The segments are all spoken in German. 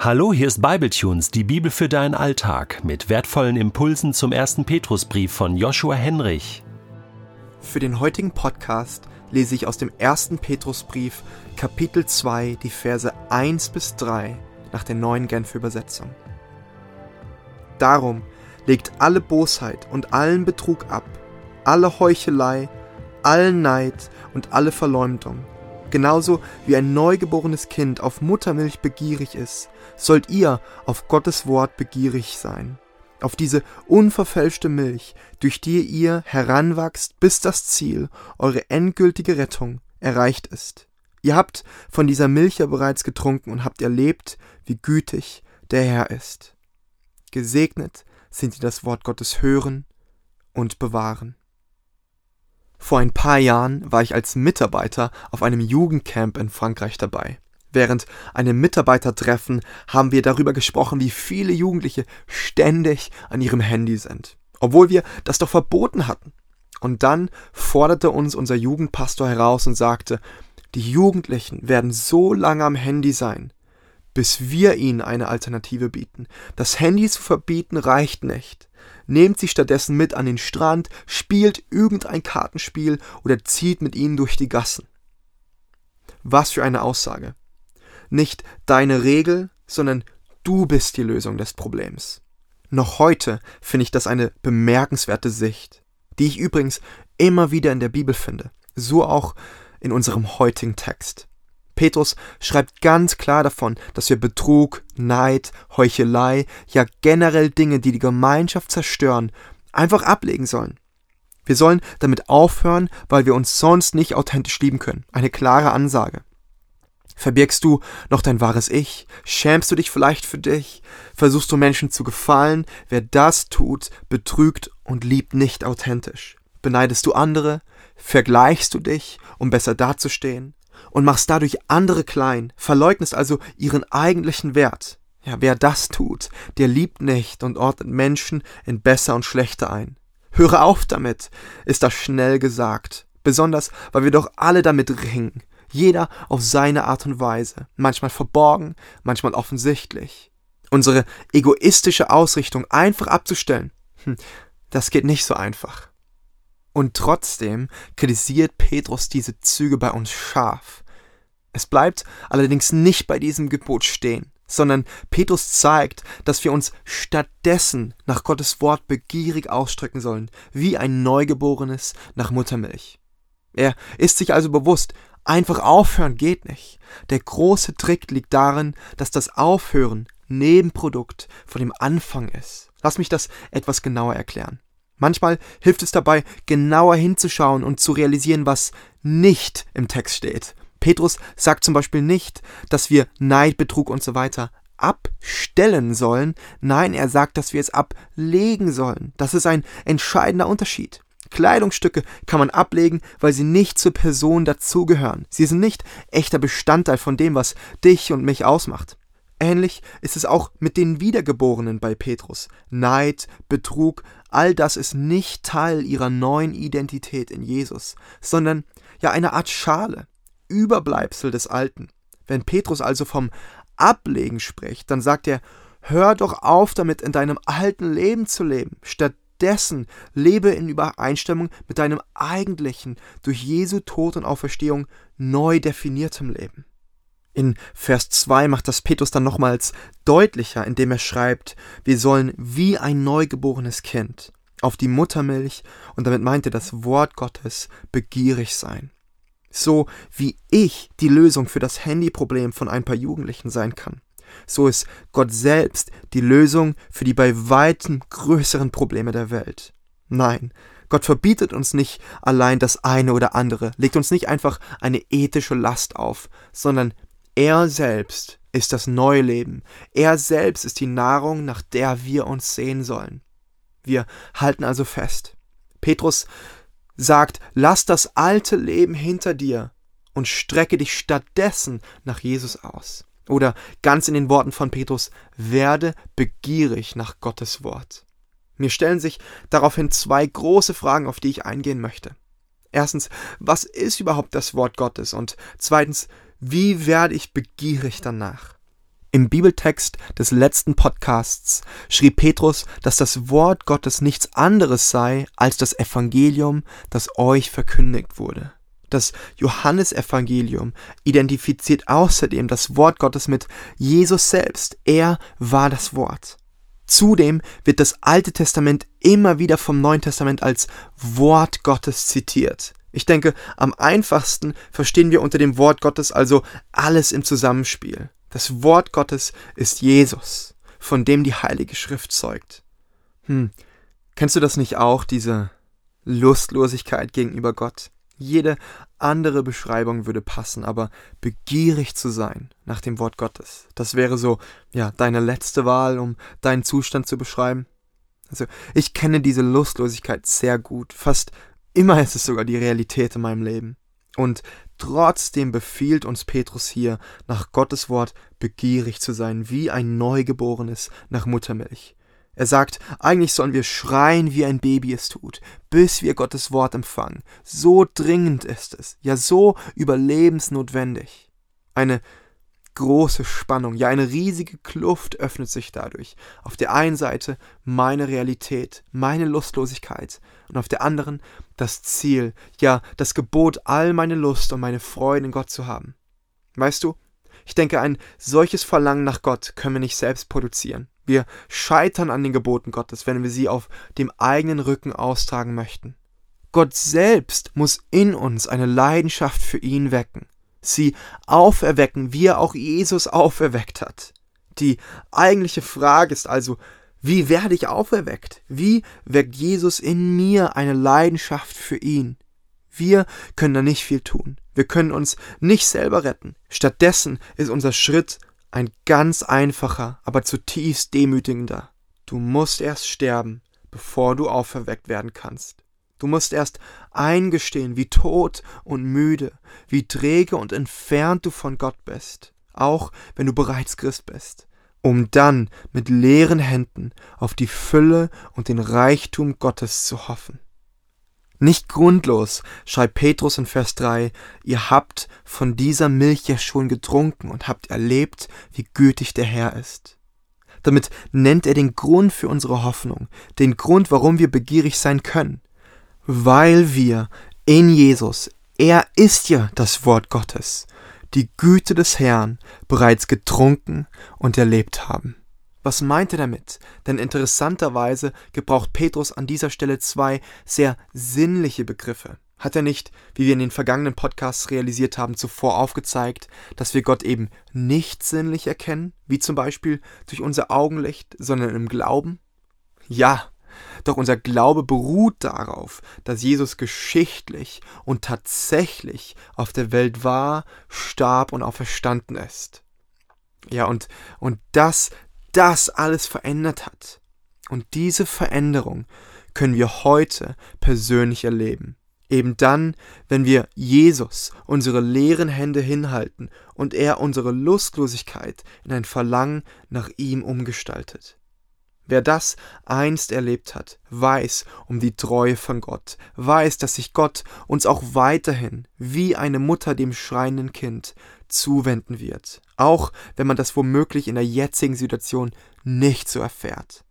Hallo, hier ist Bibletunes, die Bibel für deinen Alltag, mit wertvollen Impulsen zum ersten Petrusbrief von Joshua Henrich. Für den heutigen Podcast lese ich aus dem ersten Petrusbrief Kapitel 2 die Verse 1 bis 3 nach der neuen Genfer Übersetzung. Darum legt alle Bosheit und allen Betrug ab, alle Heuchelei, allen Neid und alle Verleumdung Genauso wie ein neugeborenes Kind auf Muttermilch begierig ist, sollt ihr auf Gottes Wort begierig sein, auf diese unverfälschte Milch, durch die ihr heranwachst, bis das Ziel, eure endgültige Rettung, erreicht ist. Ihr habt von dieser Milch ja bereits getrunken und habt erlebt, wie gütig der Herr ist. Gesegnet sind die das Wort Gottes hören und bewahren. Vor ein paar Jahren war ich als Mitarbeiter auf einem Jugendcamp in Frankreich dabei. Während einem Mitarbeitertreffen haben wir darüber gesprochen, wie viele Jugendliche ständig an ihrem Handy sind, obwohl wir das doch verboten hatten. Und dann forderte uns unser Jugendpastor heraus und sagte, die Jugendlichen werden so lange am Handy sein, bis wir ihnen eine Alternative bieten. Das Handy zu verbieten reicht nicht nehmt sie stattdessen mit an den Strand, spielt irgendein Kartenspiel oder zieht mit ihnen durch die Gassen. Was für eine Aussage. Nicht deine Regel, sondern du bist die Lösung des Problems. Noch heute finde ich das eine bemerkenswerte Sicht, die ich übrigens immer wieder in der Bibel finde, so auch in unserem heutigen Text. Petrus schreibt ganz klar davon, dass wir Betrug, Neid, Heuchelei, ja generell Dinge, die die Gemeinschaft zerstören, einfach ablegen sollen. Wir sollen damit aufhören, weil wir uns sonst nicht authentisch lieben können. Eine klare Ansage. Verbirgst du noch dein wahres Ich? Schämst du dich vielleicht für dich? Versuchst du Menschen zu gefallen? Wer das tut, betrügt und liebt nicht authentisch. Beneidest du andere? Vergleichst du dich, um besser dazustehen? Und machst dadurch andere klein, verleugnest also ihren eigentlichen Wert. Ja, wer das tut, der liebt nicht und ordnet Menschen in besser und schlechter ein. Höre auf damit, ist das schnell gesagt, besonders weil wir doch alle damit ringen, jeder auf seine Art und Weise, manchmal verborgen, manchmal offensichtlich. Unsere egoistische Ausrichtung einfach abzustellen, hm, das geht nicht so einfach. Und trotzdem kritisiert Petrus diese Züge bei uns scharf. Es bleibt allerdings nicht bei diesem Gebot stehen, sondern Petrus zeigt, dass wir uns stattdessen nach Gottes Wort begierig ausstrecken sollen, wie ein Neugeborenes nach Muttermilch. Er ist sich also bewusst, einfach aufhören geht nicht. Der große Trick liegt darin, dass das Aufhören Nebenprodukt von dem Anfang ist. Lass mich das etwas genauer erklären. Manchmal hilft es dabei, genauer hinzuschauen und zu realisieren, was nicht im Text steht. Petrus sagt zum Beispiel nicht, dass wir Neid, Betrug und so weiter abstellen sollen. Nein, er sagt, dass wir es ablegen sollen. Das ist ein entscheidender Unterschied. Kleidungsstücke kann man ablegen, weil sie nicht zur Person dazugehören. Sie sind nicht echter Bestandteil von dem, was dich und mich ausmacht. Ähnlich ist es auch mit den Wiedergeborenen bei Petrus. Neid, Betrug, all das ist nicht Teil ihrer neuen Identität in Jesus, sondern ja eine Art Schale, Überbleibsel des Alten. Wenn Petrus also vom Ablegen spricht, dann sagt er, hör doch auf damit, in deinem alten Leben zu leben. Stattdessen lebe in Übereinstimmung mit deinem eigentlichen, durch Jesu Tod und Auferstehung neu definiertem Leben. In Vers 2 macht das Petrus dann nochmals deutlicher, indem er schreibt, wir sollen wie ein neugeborenes Kind auf die Muttermilch, und damit meint er das Wort Gottes, begierig sein. So wie ich die Lösung für das Handyproblem von ein paar Jugendlichen sein kann. So ist Gott selbst die Lösung für die bei weitem größeren Probleme der Welt. Nein, Gott verbietet uns nicht allein das eine oder andere, legt uns nicht einfach eine ethische Last auf, sondern er selbst ist das neue Leben. Er selbst ist die Nahrung, nach der wir uns sehen sollen. Wir halten also fest. Petrus sagt, lass das alte Leben hinter dir und strecke dich stattdessen nach Jesus aus. Oder ganz in den Worten von Petrus, werde begierig nach Gottes Wort. Mir stellen sich daraufhin zwei große Fragen, auf die ich eingehen möchte. Erstens, was ist überhaupt das Wort Gottes? Und zweitens, wie werde ich begierig danach? Im Bibeltext des letzten Podcasts schrieb Petrus, dass das Wort Gottes nichts anderes sei als das Evangelium, das euch verkündigt wurde. Das Johannesevangelium identifiziert außerdem das Wort Gottes mit Jesus selbst. Er war das Wort. Zudem wird das Alte Testament immer wieder vom Neuen Testament als Wort Gottes zitiert. Ich denke, am einfachsten verstehen wir unter dem Wort Gottes also alles im Zusammenspiel. Das Wort Gottes ist Jesus, von dem die Heilige Schrift zeugt. Hm, kennst du das nicht auch, diese Lustlosigkeit gegenüber Gott? Jede andere Beschreibung würde passen, aber begierig zu sein nach dem Wort Gottes, das wäre so, ja, deine letzte Wahl, um deinen Zustand zu beschreiben. Also, ich kenne diese Lustlosigkeit sehr gut. Fast immer ist es sogar die Realität in meinem Leben. Und trotzdem befiehlt uns Petrus hier, nach Gottes Wort begierig zu sein, wie ein Neugeborenes nach Muttermilch. Er sagt, eigentlich sollen wir schreien, wie ein Baby es tut, bis wir Gottes Wort empfangen. So dringend ist es, ja so überlebensnotwendig. Eine große Spannung, ja eine riesige Kluft öffnet sich dadurch. Auf der einen Seite meine Realität, meine Lustlosigkeit und auf der anderen das Ziel, ja das Gebot, all meine Lust und meine Freude in Gott zu haben. Weißt du, ich denke, ein solches Verlangen nach Gott können wir nicht selbst produzieren. Wir scheitern an den Geboten Gottes, wenn wir sie auf dem eigenen Rücken austragen möchten. Gott selbst muss in uns eine Leidenschaft für ihn wecken sie auferwecken, wie er auch Jesus auferweckt hat. Die eigentliche Frage ist also, wie werde ich auferweckt? Wie weckt Jesus in mir eine Leidenschaft für ihn? Wir können da nicht viel tun. Wir können uns nicht selber retten. Stattdessen ist unser Schritt ein ganz einfacher, aber zutiefst demütigender. Du musst erst sterben, bevor du auferweckt werden kannst. Du musst erst eingestehen, wie tot und müde, wie träge und entfernt du von Gott bist, auch wenn du bereits Christ bist, um dann mit leeren Händen auf die Fülle und den Reichtum Gottes zu hoffen. Nicht grundlos schreibt Petrus in Vers 3, ihr habt von dieser Milch ja schon getrunken und habt erlebt, wie gütig der Herr ist. Damit nennt er den Grund für unsere Hoffnung, den Grund, warum wir begierig sein können weil wir in Jesus, er ist ja das Wort Gottes, die Güte des Herrn bereits getrunken und erlebt haben. Was meint er damit? Denn interessanterweise gebraucht Petrus an dieser Stelle zwei sehr sinnliche Begriffe. Hat er nicht, wie wir in den vergangenen Podcasts realisiert haben, zuvor aufgezeigt, dass wir Gott eben nicht sinnlich erkennen, wie zum Beispiel durch unser Augenlicht, sondern im Glauben? Ja, doch unser Glaube beruht darauf, dass Jesus geschichtlich und tatsächlich auf der Welt war, starb und auferstanden ist. Ja, und, und das, das alles verändert hat. Und diese Veränderung können wir heute persönlich erleben. Eben dann, wenn wir Jesus unsere leeren Hände hinhalten und er unsere Lustlosigkeit in ein Verlangen nach ihm umgestaltet. Wer das einst erlebt hat, weiß um die Treue von Gott, weiß, dass sich Gott uns auch weiterhin, wie eine Mutter dem schreienden Kind, zuwenden wird, auch wenn man das womöglich in der jetzigen Situation nicht so erfährt.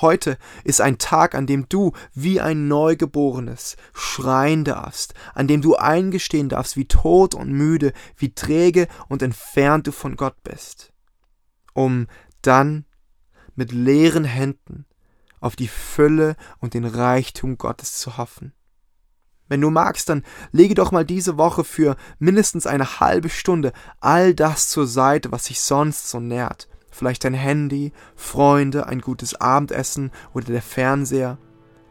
Heute ist ein Tag, an dem du wie ein Neugeborenes schreien darfst, an dem du eingestehen darfst, wie tot und müde, wie träge und entfernt du von Gott bist, um dann mit leeren Händen auf die Fülle und den Reichtum Gottes zu hoffen. Wenn du magst, dann lege doch mal diese Woche für mindestens eine halbe Stunde all das zur Seite, was sich sonst so nährt. Vielleicht dein Handy, Freunde, ein gutes Abendessen oder der Fernseher.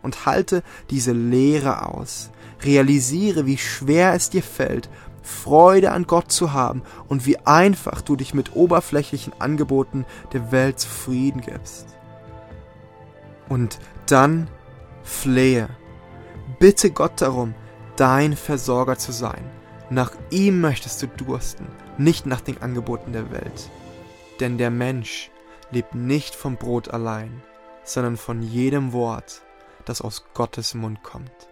Und halte diese Leere aus. Realisiere, wie schwer es dir fällt, Freude an Gott zu haben und wie einfach du dich mit oberflächlichen Angeboten der Welt zufrieden gibst. Und dann flehe. Bitte Gott darum, dein Versorger zu sein. Nach ihm möchtest du dursten, nicht nach den Angeboten der Welt. Denn der Mensch lebt nicht vom Brot allein, sondern von jedem Wort, das aus Gottes Mund kommt.